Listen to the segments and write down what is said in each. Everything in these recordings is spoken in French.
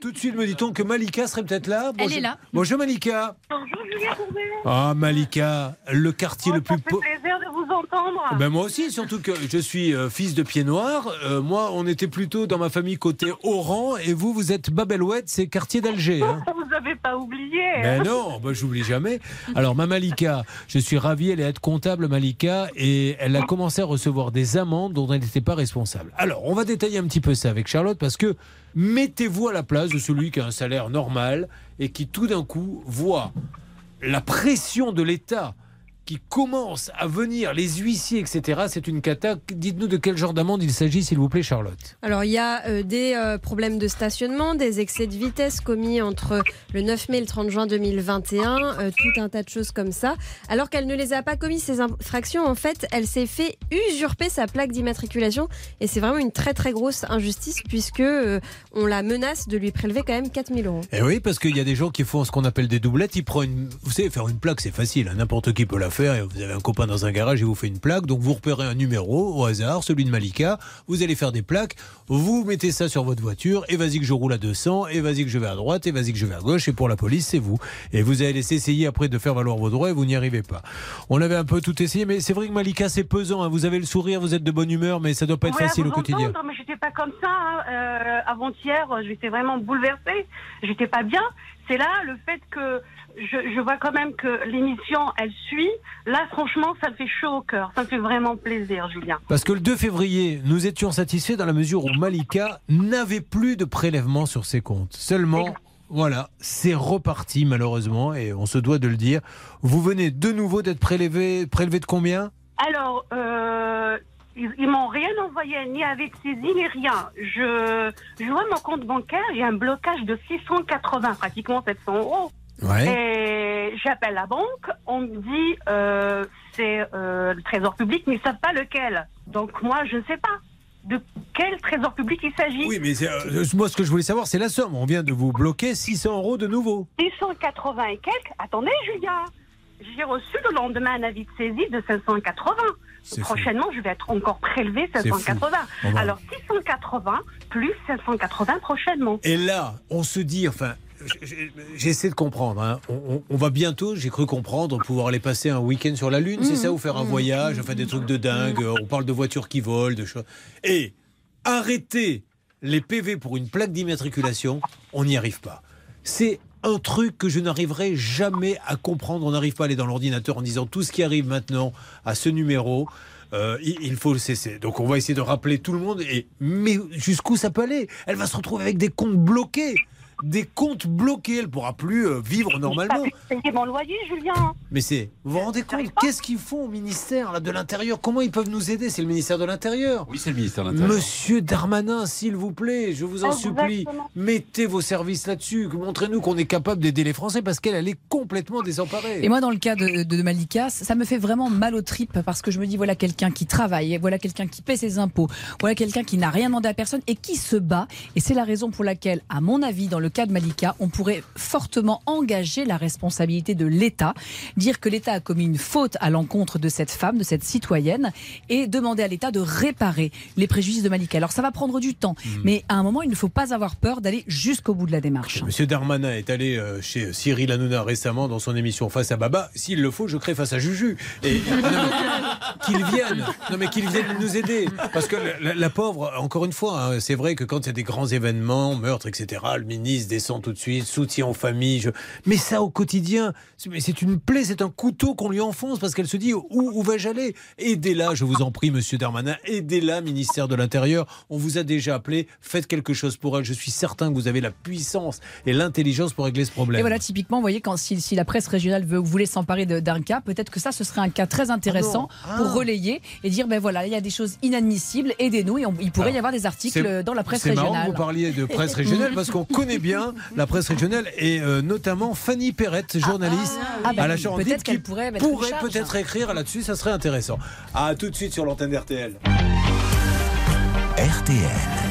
Tout de suite, me dit-on que Malika serait peut-être là. Elle est là. Bonjour Malika. Bonjour Julien Courbet. Ah Malika, le quartier le Oh, plus... po- plaisir de vous entendre. Ben moi aussi, surtout que je suis euh, fils de pied noir. Euh, moi, on était plutôt dans ma famille côté Oran, et vous, vous êtes Babel-Oued, c'est quartier d'Alger. hein. N'avez pas oublié. Ben non, ben j'oublie jamais. Alors ma Malika, je suis ravi, elle est comptable Malika et elle a commencé à recevoir des amendes dont elle n'était pas responsable. Alors on va détailler un petit peu ça avec Charlotte parce que mettez-vous à la place de celui qui a un salaire normal et qui tout d'un coup voit la pression de l'État qui commence à venir, les huissiers, etc. C'est une cata. Dites-nous de quel genre d'amende il s'agit, s'il vous plaît, Charlotte. Alors il y a euh, des euh, problèmes de stationnement, des excès de vitesse commis entre le 9 mai et le 30 juin 2021, euh, tout un tas de choses comme ça. Alors qu'elle ne les a pas commis ces infractions, en fait, elle s'est fait usurper sa plaque d'immatriculation et c'est vraiment une très très grosse injustice puisque euh, on la menace de lui prélever quand même 4000 euros. Eh oui, parce qu'il y a des gens qui font ce qu'on appelle des doublettes. Ils prennent une... Vous savez, faire une plaque, c'est facile. hein, N'importe qui peut la faire. Et vous avez un copain dans un garage, il vous fait une plaque. Donc vous repérez un numéro au hasard, celui de Malika. Vous allez faire des plaques. Vous mettez ça sur votre voiture. Et vas-y que je roule à 200. Et vas-y que je vais à droite. Et vas-y que je vais à gauche. Et pour la police, c'est vous. Et vous allez essayer après de faire valoir vos droits et vous n'y arrivez pas. On avait un peu tout essayé. Mais c'est vrai que Malika, c'est pesant. hein. Vous avez le sourire, vous êtes de bonne humeur. Mais ça doit pas être Oui, facile au quotidien. entendre, mais j'étais pas comme ça. hein. Euh, Avant-hier, j'étais vraiment bouleversée. J'étais pas bien. C'est là le fait que je, je vois quand même que l'émission, elle suit. Là, franchement, ça me fait chaud au cœur. Ça me fait vraiment plaisir, Julien. Parce que le 2 février, nous étions satisfaits dans la mesure où Malika n'avait plus de prélèvement sur ses comptes. Seulement, voilà, c'est reparti malheureusement, et on se doit de le dire. Vous venez de nouveau d'être prélevé, prélevé de combien? Alors, euh, ils, ils m'ont rien envoyé, ni avec saisie, ni rien. Je, je vois mon compte bancaire, a un blocage de 680, pratiquement 700 euros. Ouais. Et j'appelle la banque, on me dit euh, c'est euh, le trésor public, mais ils ne savent pas lequel. Donc moi, je ne sais pas de quel trésor public il s'agit. Oui, mais euh, moi, ce que je voulais savoir, c'est la somme. On vient de vous bloquer 600 euros de nouveau. 680 et quelques. Attendez, Julia. J'ai reçu le lendemain un avis de saisie de 580. Fou. Prochainement, je vais être encore prélevé C'est fou. 580. On va- Alors 680 plus 580 prochainement. Et là, on se dit, enfin, j'essaie de comprendre. hein. On, va bientôt, j'ai cru comprendre, pouvoir aller passer un week-end sur la Lune, c'est ça, ou faire un voyage, enfin des trucs de dingue. On parle de voitures qui volent, de choses. Et arrêter les PV pour une plaque d'immatriculation, on n'y arrive pas. C'est un truc que je n'arriverai jamais à comprendre. On n'arrive pas à aller dans l'ordinateur en disant tout ce qui arrive maintenant à ce numéro. euh, il, faut le cesser. Donc on va essayer de rappeler tout le monde. Et mais jusqu'où ça peut aller? Elle va se retrouver avec des comptes bloqués, des comptes bloqués. Elle pourra plus euh, vivre normalement. J'ai mon loyer, Julien. Mais c'est, vous vous rendez compte Qu'est-ce qu'ils font au ministère là, de l'Intérieur? Comment ils peuvent nous aider? C'est le ministère de l'Intérieur. Oui, c'est le ministère de l'Intérieur. Monsieur Darmanin, s'il vous plaît, je vous en supplie, mettez vos services là-dessus. Montrez-nous qu'on est capable d'aider les Français parce qu'elle, elle est complètement désemparée. Et moi, dans le cas de, de Malika, ça me fait vraiment mal aux tripes parce que je me dis voilà quelqu'un qui travaille, voilà quelqu'un qui paie ses impôts, voilà quelqu'un qui n'a rien demandé à personne et qui se bat. Et c'est la raison pour laquelle, à mon avis, dans le cas de Malika, on pourrait fortement engager la responsabilité de l'État, dire que l'État a commis une faute à l'encontre de cette femme, de cette citoyenne, et demander à l'État de réparer les préjudices de Malika. Alors ça va prendre du temps, Hmm. mais à un moment, il ne faut pas avoir peur d'aller jusqu'au bout de la démarche. Monsieur Darmanin est allé euh, chez Cyril Hanouna récemment dans son émission Face à Baba. S'il le faut, je crée face à Juju. Et mais qu'il vienne, non mais qu'il vienne nous aider. Parce que la, la pauvre, encore une fois, hein, c'est vrai que quand il y a des grands événements, meurtres, etc., le ministre descend tout de suite, soutien aux familles. je- Mais ça au quotidien, c'est- une plaie, c'est un couteau qu'on lui enfonce parce qu'elle se dit où, où vais-je aller? Aidez-la, je vous en prie, Monsieur Darmanin, aidez-la, ministère de l'Intérieur. On vous a déjà appelé, faites quelque chose pour elle. Je suis certain que vous avez la puissance et l'intelligence pour régler ce problème. Et voilà, typiquement, vous voyez, quand, si, si la presse régionale veut, voulait s'emparer d'un cas, peut-être que ça, ce serait un cas très intéressant Ah. pour relayer et dire, ben voilà, il y a des choses inadmissibles, aidez-nous. Et on- il pourrait Alors, y avoir des articles dans la presse C'est marrant que régionale. vous parliez de presse régionale parce qu'on connaît bien la presse régionale et euh, notamment Fanny Perrette, journaliste Ah, bah à la oui, Charente, peut-être qui pourrait pourrait peut-être écrire là-dessus, ça serait intéressant. À tout de suite sur l'antenne d'RTL. RTL.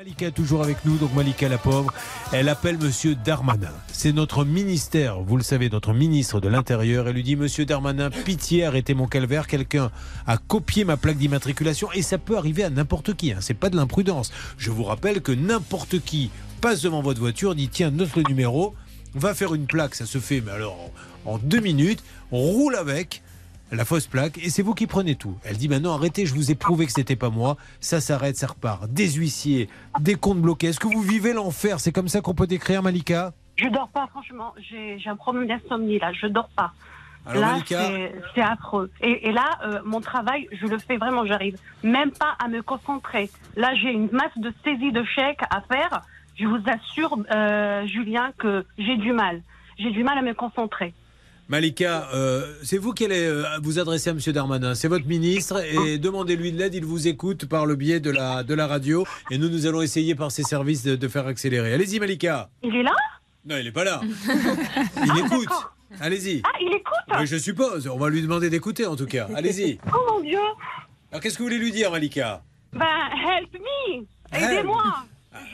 Malika est toujours avec nous, donc Malika la pauvre, elle appelle Monsieur Darmanin. C'est notre ministère, vous le savez, notre ministre de l'Intérieur. Elle lui dit Monsieur Darmanin, pitié, arrêtez mon calvaire. Quelqu'un a copié ma plaque d'immatriculation et ça peut arriver à n'importe qui. Hein. C'est pas de l'imprudence. Je vous rappelle que n'importe qui passe devant votre voiture, dit tiens, notre numéro, va faire une plaque. Ça se fait, mais alors en deux minutes, on roule avec la fausse plaque et c'est vous qui prenez tout. Elle dit maintenant arrêtez, je vous ai prouvé que c'était pas moi. Ça s'arrête, ça repart. Des huissiers, des comptes bloqués. Est-ce que vous vivez l'enfer? C'est comme ça qu'on peut décrire Malika? Je dors pas, franchement. J'ai un problème d'insomnie là. Je dors pas. Alors, là, c'est affreux. Et, et là, euh, mon travail, je le fais vraiment. J'arrive même pas à me concentrer. Là, j'ai une masse de saisie de chèques à faire. Je vous assure, euh, Julien, que j'ai du mal. J'ai du mal à me concentrer. Malika, euh, c'est vous qui allez euh, vous adresser à M. Darmanin. C'est votre ministre et demandez-lui de l'aide. Il vous écoute par le biais de la, de la radio et nous, nous allons essayer par ses services de, de faire accélérer. Allez-y, Malika. Il est là? Non, il n'est pas là. Il écoute. Allez-y. Ah, il écoute? Je suppose. On va lui demander d'écouter en tout cas. Allez-y. Oh mon Dieu Alors, qu'est-ce que vous voulez lui dire, Malika? Ben, help me. Aidez-moi Ah,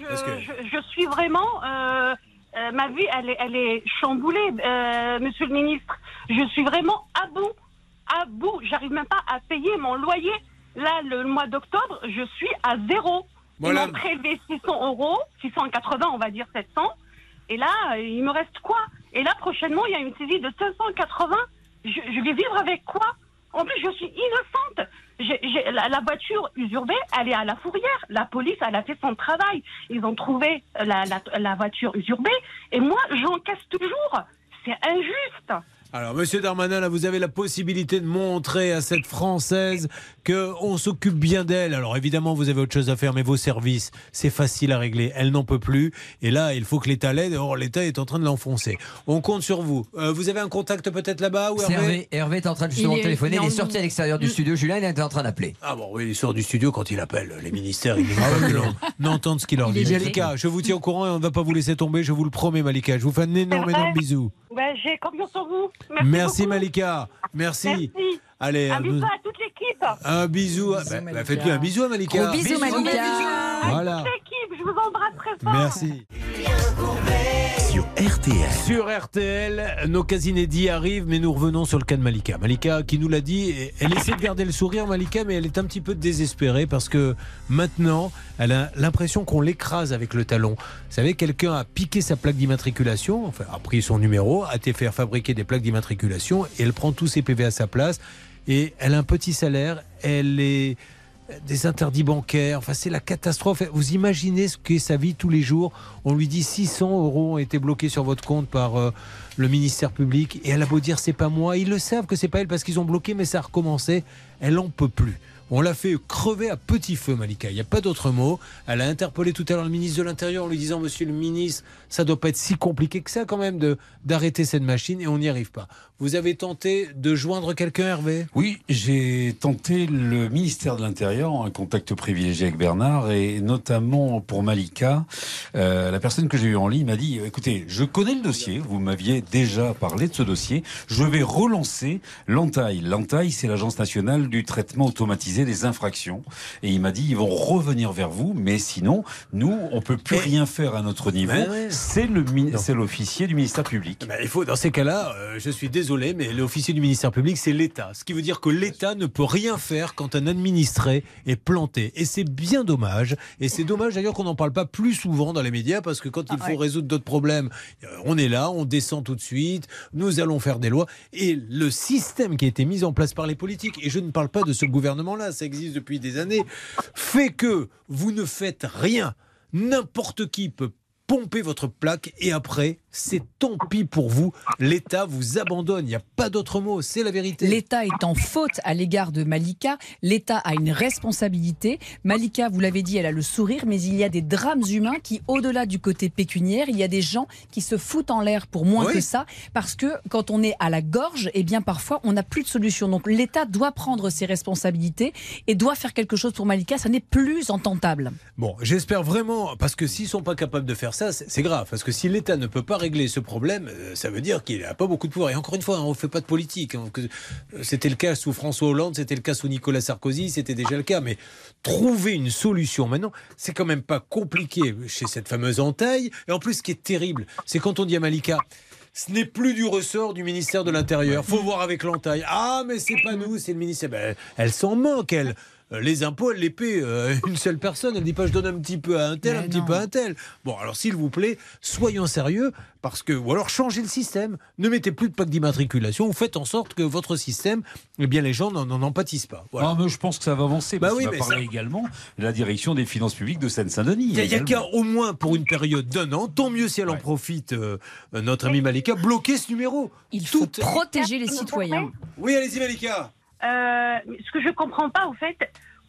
je, parce que- je, je suis vraiment... euh, euh, ma vie, elle est, elle est chamboulée, euh, monsieur le ministre. Je suis vraiment à bout. À bout. J'arrive même pas à payer mon loyer. Là, le mois d'octobre, je suis à zéro. Voilà. Ils m'ont prélevé 600 euros, 680, on va dire 700. Et là, il me reste quoi? Et là, prochainement, il y a une saisie de 580. Je, je vais vivre avec quoi? En plus, je suis innocente. La, voiture usurpée, elle est à la fourrière. La police, elle a fait son travail. Ils ont trouvé la, la, voiture usurpée. Et moi, j'encaisse toujours. C'est injuste. Alors, Monsieur Darmanin, là, vous avez la possibilité de montrer à cette Française que on s'occupe bien d'elle. Alors, évidemment, vous avez autre chose à faire, mais vos services, c'est facile à régler. Elle n'en peut plus. Et là, il faut que l'État l'aide. Or, l'État est en train de l'enfoncer. On compte sur vous. Euh, vous avez un contact peut-être là-bas ou Hervé Hervé. Hervé est en train de justement Il est- téléphoner. il est Il est en- sorti à l'extérieur du studio. Julien, il est en train d'appeler. Ah bon, oui, il sort du studio quand il appelle. Les ministères, ils ne veulent pas que l'on n'entende ce qu'il leur dit. Malika, je vous tiens au courant et on ne va pas vous laisser tomber. Je vous le promets, Malika. Je vous fais un énorme, énorme bisou. J'ai confiance en vous. Merci, Merci. Malika. Merci. Merci. Allez, Un euh, bisou à toute l'équipe. un bisou. à- bah, bah, Malika. Faites-lui un bisou à Malika. Gros bisous, Malika. Voilà. Toute l'équipe, je vous embrasse très fort. Merci. sur RTL. Sur RTL, nos cas inédits arrivent, mais nous revenons sur le cas de Malika. Malika, qui nous l'a dit, elle essaie de garder le sourire, Malika, mais elle est un petit peu désespérée parce que maintenant, elle a l'impression qu'on l'écrase avec le talon. Vous savez, quelqu'un a piqué sa plaque d'immatriculation, enfin, a pris son numéro, a été faire fabriquer des plaques d'immatriculation et elle prend tous ses PV à sa place. Et elle a un petit salaire, elle est des interdits bancaires, enfin c'est la catastrophe. Vous imaginez ce qu'est sa vie tous les jours. On lui dit 600 euros ont été bloqués sur votre compte par euh, le ministère public et elle a beau dire c'est pas moi, ils le savent que c'est pas elle parce qu'ils ont bloqué mais ça a recommencé. Elle en peut plus. On l'a fait crever à petit feu, Malika. Il n'y a pas d'autre mot. Elle a interpellé tout à l'heure le ministre de l'Intérieur en lui disant Monsieur le ministre, ça doit pas être si compliqué que ça quand même d'arrêter cette machine et on n'y arrive pas. Vous avez tenté de joindre quelqu'un, Hervé? Oui, j'ai tenté le ministère de l'Intérieur, un contact privilégié avec Bernard, et notamment pour Malika, euh, la personne que j'ai eue en ligne m'a dit, écoutez, je connais le dossier, vous m'aviez déjà parlé de ce dossier, je vais relancer l'ANTAI. L'ANTAI, c'est l'Agence nationale du traitement automatisé des infractions. Et il m'a dit, ils vont revenir vers vous, mais sinon, nous, on peut plus Et- rien faire à notre niveau. Ouais, ouais. C'est le l'officier du ministère public. Ben, il faut, dans ces cas-là, euh, je suis désolé, mais l'officier du ministère public, c'est l'État. Ce qui veut dire que l'État ne peut rien faire quand un administré est planté. Et c'est bien dommage. Et c'est dommage d'ailleurs qu'on n'en parle pas plus souvent dans les médias, parce que quand il Ah, faut ouais. résoudre d'autres problèmes, euh, on est là, on descend tout de suite, nous allons faire des lois. Et le système qui a été mis en place par les politiques, et je ne parle pas de ce gouvernement-là, ça existe depuis des années, fait que vous ne faites rien. N'importe qui peut pomper votre plaque et après, c'est tant pis pour vous. L'État vous abandonne. Il n'y a pas d'autre mot. C'est la vérité. L'État est en faute à l'égard de Malika. L'État a une responsabilité. Malika, vous l'avez dit, elle a le sourire, mais il y a des drames humains qui, au-delà du côté pécuniaire, il y a des gens qui se foutent en l'air pour moins Oui. que ça, parce que quand on est à la gorge, eh bien parfois on n'a plus de solution. Donc l'État doit prendre ses responsabilités et doit faire quelque chose pour Malika. Ça n'est plus entendable. Bon, j'espère vraiment, parce que s'ils sont pas capables de faire ça, c'est grave. Parce que si l'État ne peut pas régler ce problème, euh, ça veut dire qu'il n'a pas beaucoup de pouvoir. Et encore une fois, hein, on ne fait pas de politique. hein, euh, C'était le cas sous François Hollande, c'était le cas sous Nicolas Sarkozy, c'était déjà le cas. Mais trouver une solution maintenant, c'est quand même pas compliqué chez cette fameuse entaille. Et en plus, ce qui est terrible, c'est quand on dit à Malika. Ce n'est plus du ressort du ministère de l'Intérieur. Faut voir avec l'entaille. Ah, mais c'est pas nous, c'est le ministère. Ben, elle s'en manque, elle. Euh, Les impôts, elle les paie euh, une seule personne. Elle dit pas je donne un petit peu à un tel, Mais un petit peu à un tel. Bon, alors s'il vous plaît, soyons sérieux, parce que ou alors changez le système. Ne mettez plus de plaque d'immatriculation. Faites en sorte que votre système, eh bien, les gens n'en pâtissent pas. Voilà. Ah, mais je pense que ça va avancer. Bah parce oui, qu'il va mais parler ça- également de la direction des finances publiques de Seine-Saint-Denis. Il n'y a, il y a également. qu'à au moins pour une période d'un an, tant mieux si elle en profite, euh, notre ami Malika, bloquer ce numéro. Il faut protéger les citoyens. Oui, allez-y Malika. Euh, ce que je comprends pas, au fait,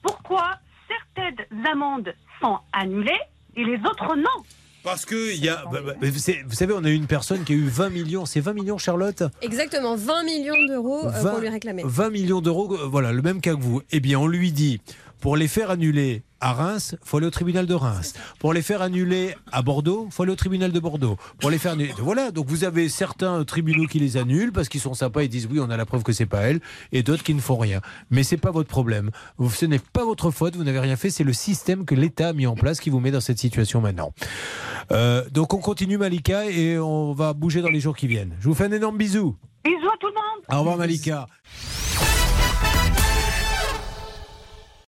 pourquoi certaines amendes sont annulées et les autres non Parce que il y a, bah, bah, vous savez- on a eu une personne qui a eu 20 millions. C'est 20 millions, Charlotte? Exactement, 20 millions d'euros euh, 20 pour lui réclamer. 20 millions d'euros, euh, voilà, le même cas que vous. Eh bien, on lui dit, pour les faire annuler à Reims, faut aller au tribunal de Reims. Pour les faire annuler à Bordeaux, faut aller au tribunal de Bordeaux. Pour les faire annuler, voilà. Donc vous avez certains tribunaux qui les annulent parce qu'ils sont sympas et disent oui, on a la preuve que c'est pas elle, et d'autres qui ne font rien. Mais c'est pas votre problème. Ce n'est pas votre faute. Vous n'avez rien fait. C'est le système que l'État a mis en place qui vous met dans cette situation maintenant. Euh, donc on continue Malika et on va bouger dans les jours qui viennent. Je vous fais un énorme bisou. Bisous à tout le monde Au revoir Malika.